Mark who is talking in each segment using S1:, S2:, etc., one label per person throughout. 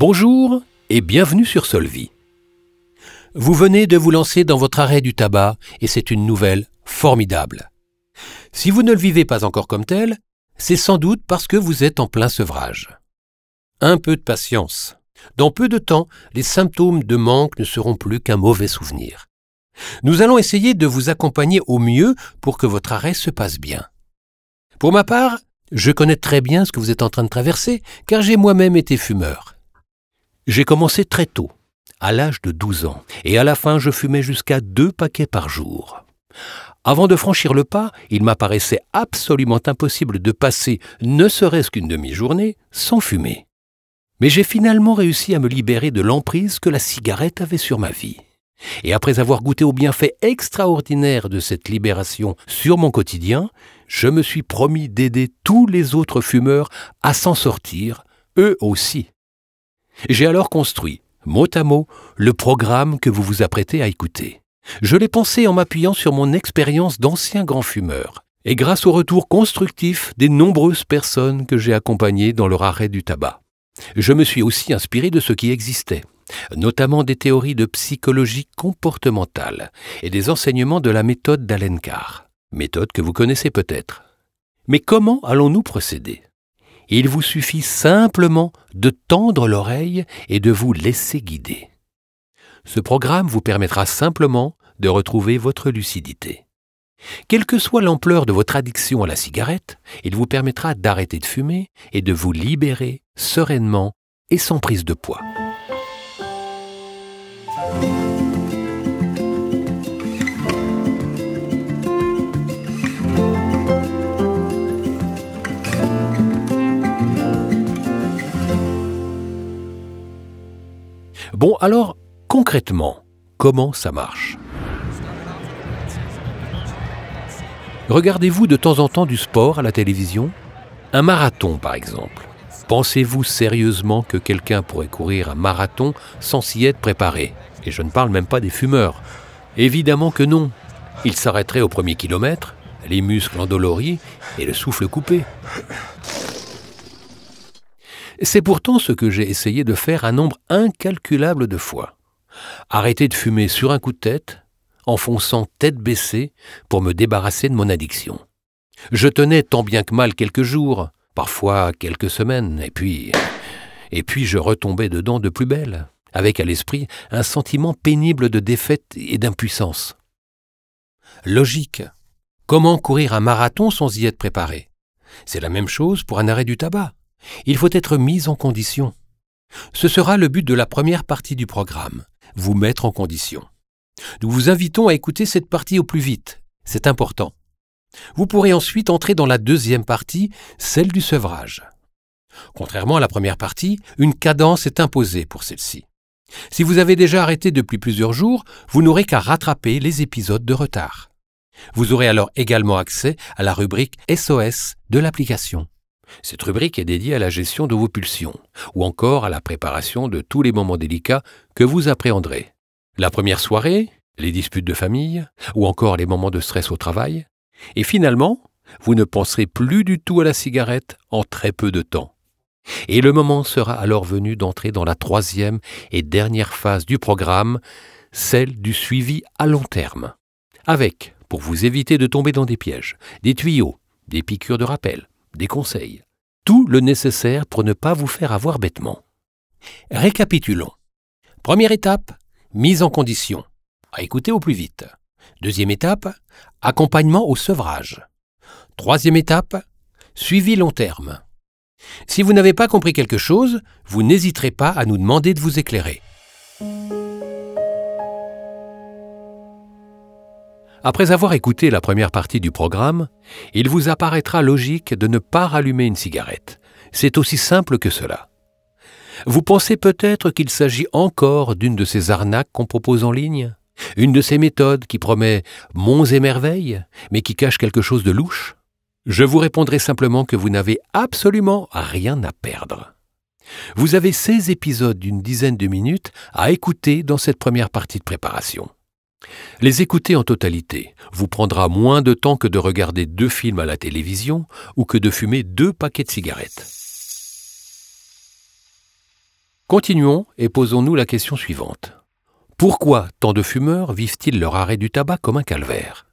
S1: Bonjour et bienvenue sur Solvi. Vous venez de vous lancer dans votre arrêt du tabac et c'est une nouvelle formidable. Si vous ne le vivez pas encore comme tel, c'est sans doute parce que vous êtes en plein sevrage. Un peu de patience. Dans peu de temps, les symptômes de manque ne seront plus qu'un mauvais souvenir. Nous allons essayer de vous accompagner au mieux pour que votre arrêt se passe bien. Pour ma part, je connais très bien ce que vous êtes en train de traverser, car j'ai moi-même été fumeur. J'ai commencé très tôt, à l'âge de 12 ans, et à la fin je fumais jusqu'à deux paquets par jour. Avant de franchir le pas, il m'apparaissait absolument impossible de passer, ne serait-ce qu'une demi-journée, sans fumer. Mais j'ai finalement réussi à me libérer de l'emprise que la cigarette avait sur ma vie. Et après avoir goûté au bienfait extraordinaire de cette libération sur mon quotidien, je me suis promis d'aider tous les autres fumeurs à s'en sortir, eux aussi. J'ai alors construit, mot à mot, le programme que vous vous apprêtez à écouter. Je l'ai pensé en m'appuyant sur mon expérience d'ancien grand fumeur, et grâce au retour constructif des nombreuses personnes que j'ai accompagnées dans leur arrêt du tabac. Je me suis aussi inspiré de ce qui existait, notamment des théories de psychologie comportementale et des enseignements de la méthode d'Alencar, méthode que vous connaissez peut-être. Mais comment allons-nous procéder? Il vous suffit simplement de tendre l'oreille et de vous laisser guider. Ce programme vous permettra simplement de retrouver votre lucidité. Quelle que soit l'ampleur de votre addiction à la cigarette, il vous permettra d'arrêter de fumer et de vous libérer sereinement et sans prise de poids. Bon, alors, concrètement, comment ça marche? Regardez-vous de temps en temps du sport à la télévision? Un marathon, par exemple. Pensez-vous sérieusement que quelqu'un pourrait courir un marathon sans s'y être préparé? Et je ne parle même pas des fumeurs. Évidemment que non. Il s'arrêterait au premier kilomètre, les muscles endoloris et le souffle coupé. C'est pourtant ce que j'ai essayé de faire un nombre incalculable de fois. Arrêter de fumer sur un coup de tête, en fonçant tête baissée pour me débarrasser de mon addiction. Je tenais tant bien que mal quelques jours, parfois quelques semaines, et puis. Et puis je retombais dedans de plus belle, avec à l'esprit un sentiment pénible de défaite et d'impuissance. Logique. Comment courir un marathon sans y être préparé? C'est la même chose pour un arrêt du tabac. Il faut être mis en condition. Ce sera le but de la première partie du programme, vous mettre en condition. Nous vous invitons à écouter cette partie au plus vite. C'est important. Vous pourrez ensuite entrer dans la deuxième partie, celle du sevrage. Contrairement à la première partie, une cadence est imposée pour celle-ci. Si vous avez déjà arrêté depuis plusieurs jours, vous n'aurez qu'à rattraper les épisodes de retard. Vous aurez alors également accès à la rubrique SOS de l'application. Cette rubrique est dédiée à la gestion de vos pulsions, ou encore à la préparation de tous les moments délicats que vous appréhenderez. La première soirée, les disputes de famille, ou encore les moments de stress au travail. Et finalement, vous ne penserez plus du tout à la cigarette en très peu de temps. Et le moment sera alors venu d'entrer dans la troisième et dernière phase du programme, celle du suivi à long terme. Avec, pour vous éviter de tomber dans des pièges, des tuyaux, des piqûres de rappel, des conseils, tout le nécessaire pour ne pas vous faire avoir bêtement. Récapitulons. Première étape, mise en condition. À écouter au plus vite. Deuxième étape, accompagnement au sevrage. Troisième étape, suivi long terme. Si vous n'avez pas compris quelque chose, vous n'hésiterez pas à nous demander de vous éclairer. Après avoir écouté la première partie du programme, il vous apparaîtra logique de ne pas rallumer une cigarette. C'est aussi simple que cela. Vous pensez peut-être qu'il s'agit encore d'une de ces arnaques qu'on propose en ligne? Une de ces méthodes qui promet monts et merveilles, mais qui cache quelque chose de louche? Je vous répondrai simplement que vous n'avez absolument rien à perdre. Vous avez 16 épisodes d'une dizaine de minutes à écouter dans cette première partie de préparation. Les écouter en totalité vous prendra moins de temps que de regarder deux films à la télévision ou que de fumer deux paquets de cigarettes. Continuons et posons-nous la question suivante. Pourquoi tant de fumeurs vivent-ils leur arrêt du tabac comme un calvaire?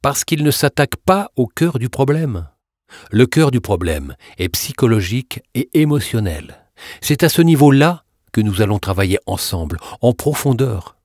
S1: Parce qu'ils ne s'attaquent pas au cœur du problème. Le cœur du problème est psychologique et émotionnel. C'est à ce niveau-là que nous allons travailler ensemble, en profondeur.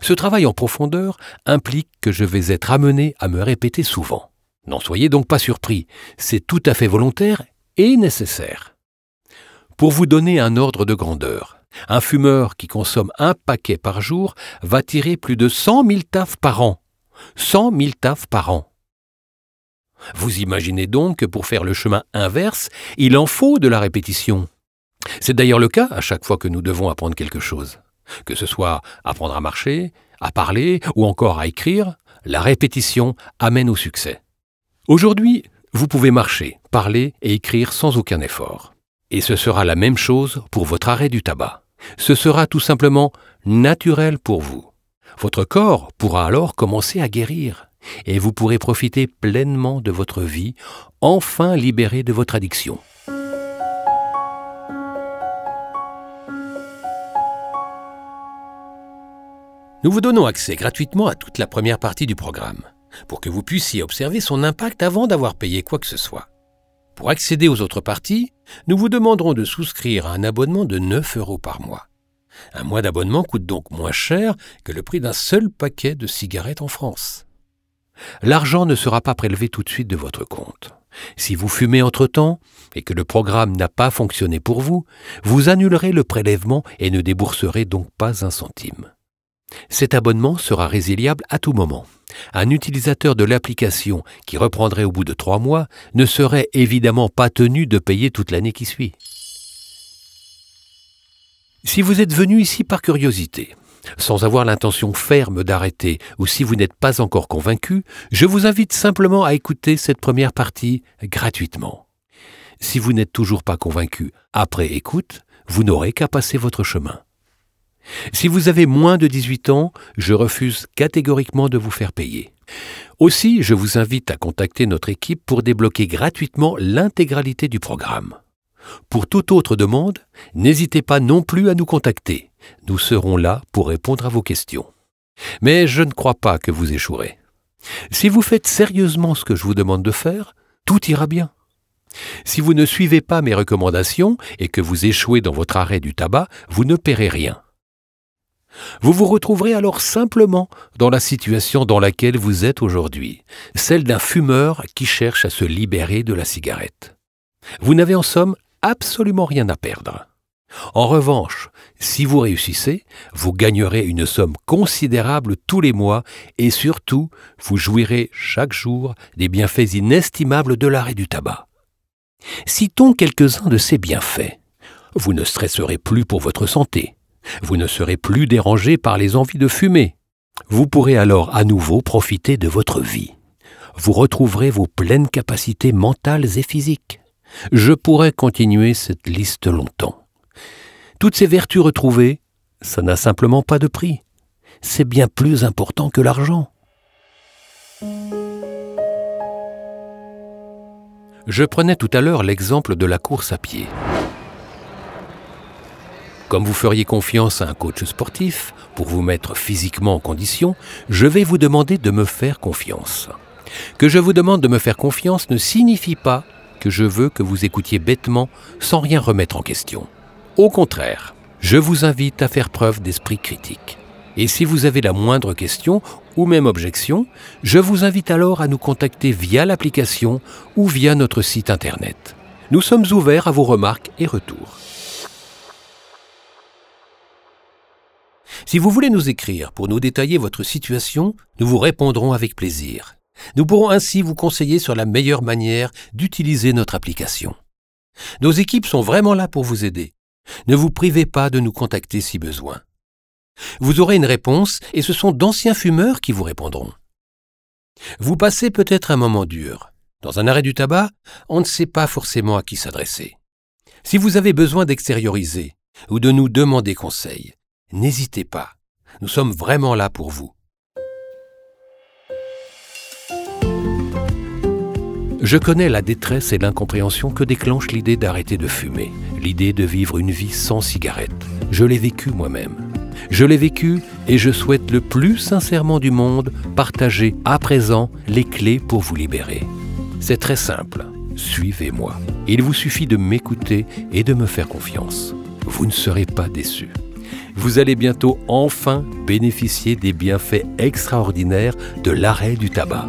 S1: Ce travail en profondeur implique que je vais être amené à me répéter souvent. N'en soyez donc pas surpris, c'est tout à fait volontaire et nécessaire. Pour vous donner un ordre de grandeur, un fumeur qui consomme un paquet par jour va tirer plus de 100 000 tafs par an. 100 000 tafs par an. Vous imaginez donc que pour faire le chemin inverse, il en faut de la répétition. C'est d'ailleurs le cas à chaque fois que nous devons apprendre quelque chose. Que ce soit apprendre à marcher, à parler ou encore à écrire, la répétition amène au succès. Aujourd'hui, vous pouvez marcher, parler et écrire sans aucun effort. Et ce sera la même chose pour votre arrêt du tabac. Ce sera tout simplement naturel pour vous. Votre corps pourra alors commencer à guérir et vous pourrez profiter pleinement de votre vie, enfin libéré de votre addiction. Nous vous donnons accès gratuitement à toute la première partie du programme, pour que vous puissiez observer son impact avant d'avoir payé quoi que ce soit. Pour accéder aux autres parties, nous vous demanderons de souscrire à un abonnement de 9 euros par mois. Un mois d'abonnement coûte donc moins cher que le prix d'un seul paquet de cigarettes en France. L'argent ne sera pas prélevé tout de suite de votre compte. Si vous fumez entre-temps et que le programme n'a pas fonctionné pour vous, vous annulerez le prélèvement et ne débourserez donc pas un centime. Cet abonnement sera résiliable à tout moment. Un utilisateur de l'application qui reprendrait au bout de trois mois ne serait évidemment pas tenu de payer toute l'année qui suit. Si vous êtes venu ici par curiosité, sans avoir l'intention ferme d'arrêter, ou si vous n'êtes pas encore convaincu, je vous invite simplement à écouter cette première partie gratuitement. Si vous n'êtes toujours pas convaincu après écoute, vous n'aurez qu'à passer votre chemin. Si vous avez moins de 18 ans, je refuse catégoriquement de vous faire payer. Aussi, je vous invite à contacter notre équipe pour débloquer gratuitement l'intégralité du programme. Pour toute autre demande, n'hésitez pas non plus à nous contacter. Nous serons là pour répondre à vos questions. Mais je ne crois pas que vous échouerez. Si vous faites sérieusement ce que je vous demande de faire, tout ira bien. Si vous ne suivez pas mes recommandations et que vous échouez dans votre arrêt du tabac, vous ne paierez rien. Vous vous retrouverez alors simplement dans la situation dans laquelle vous êtes aujourd'hui, celle d'un fumeur qui cherche à se libérer de la cigarette. Vous n'avez en somme absolument rien à perdre. En revanche, si vous réussissez, vous gagnerez une somme considérable tous les mois et surtout, vous jouirez chaque jour des bienfaits inestimables de l'arrêt du tabac. Citons quelques-uns de ces bienfaits. Vous ne stresserez plus pour votre santé. Vous ne serez plus dérangé par les envies de fumer. Vous pourrez alors à nouveau profiter de votre vie. Vous retrouverez vos pleines capacités mentales et physiques. Je pourrais continuer cette liste longtemps. Toutes ces vertus retrouvées, ça n'a simplement pas de prix. C'est bien plus important que l'argent. Je prenais tout à l'heure l'exemple de la course à pied. Comme vous feriez confiance à un coach sportif pour vous mettre physiquement en condition, je vais vous demander de me faire confiance. Que je vous demande de me faire confiance ne signifie pas que je veux que vous écoutiez bêtement sans rien remettre en question. Au contraire, je vous invite à faire preuve d'esprit critique. Et si vous avez la moindre question ou même objection, je vous invite alors à nous contacter via l'application ou via notre site internet. Nous sommes ouverts à vos remarques et retours. Si vous voulez nous écrire pour nous détailler votre situation, nous vous répondrons avec plaisir. Nous pourrons ainsi vous conseiller sur la meilleure manière d'utiliser notre application. Nos équipes sont vraiment là pour vous aider. Ne vous privez pas de nous contacter si besoin. Vous aurez une réponse et ce sont d'anciens fumeurs qui vous répondront. Vous passez peut-être un moment dur. Dans un arrêt du tabac, on ne sait pas forcément à qui s'adresser. Si vous avez besoin d'extérioriser ou de nous demander conseil, n'hésitez pas. Nous sommes vraiment là pour vous. Je connais la détresse et l'incompréhension que déclenche l'idée d'arrêter de fumer, l'idée de vivre une vie sans cigarette. Je l'ai vécu moi-même. Je l'ai vécu et je souhaite le plus sincèrement du monde partager à présent les clés pour vous libérer. C'est très simple. Suivez-moi. Il vous suffit de m'écouter et de me faire confiance. Vous ne serez pas déçus. Vous allez bientôt enfin bénéficier des bienfaits extraordinaires de l'arrêt du tabac.